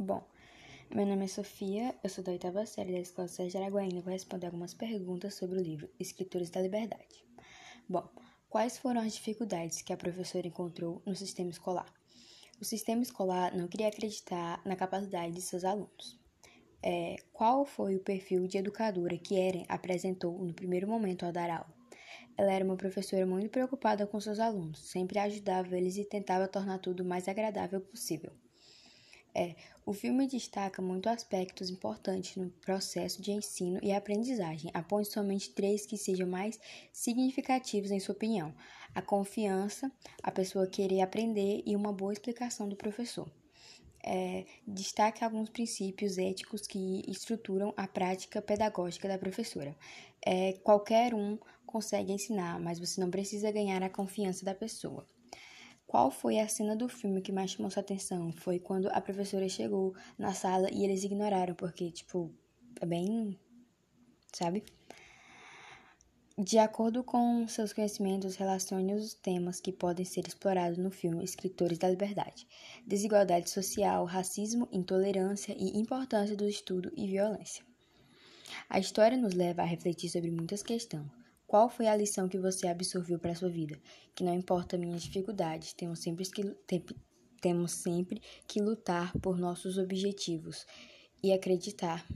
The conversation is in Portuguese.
Bom, meu nome é Sofia, eu sou da oitava série da Escola Sérgio Araguaína e vou responder algumas perguntas sobre o livro Escritores da Liberdade. Bom, quais foram as dificuldades que a professora encontrou no sistema escolar? O sistema escolar não queria acreditar na capacidade de seus alunos. É, qual foi o perfil de educadora que Eren apresentou no primeiro momento ao dar aula? Ela era uma professora muito preocupada com seus alunos, sempre ajudava eles e tentava tornar tudo o mais agradável possível. É, o filme destaca muitos aspectos importantes no processo de ensino e aprendizagem. Aponte somente três que sejam mais significativos em sua opinião: a confiança, a pessoa querer aprender e uma boa explicação do professor. É, destaque alguns princípios éticos que estruturam a prática pedagógica da professora. É, qualquer um consegue ensinar, mas você não precisa ganhar a confiança da pessoa. Qual foi a cena do filme que mais chamou sua atenção? Foi quando a professora chegou na sala e eles ignoraram, porque, tipo, é bem. Sabe? De acordo com seus conhecimentos, relacione os temas que podem ser explorados no filme Escritores da Liberdade: desigualdade social, racismo, intolerância e importância do estudo e violência. A história nos leva a refletir sobre muitas questões qual foi a lição que você absorveu para sua vida? Que não importa minhas dificuldades, temos sempre que, temos sempre que lutar por nossos objetivos e acreditar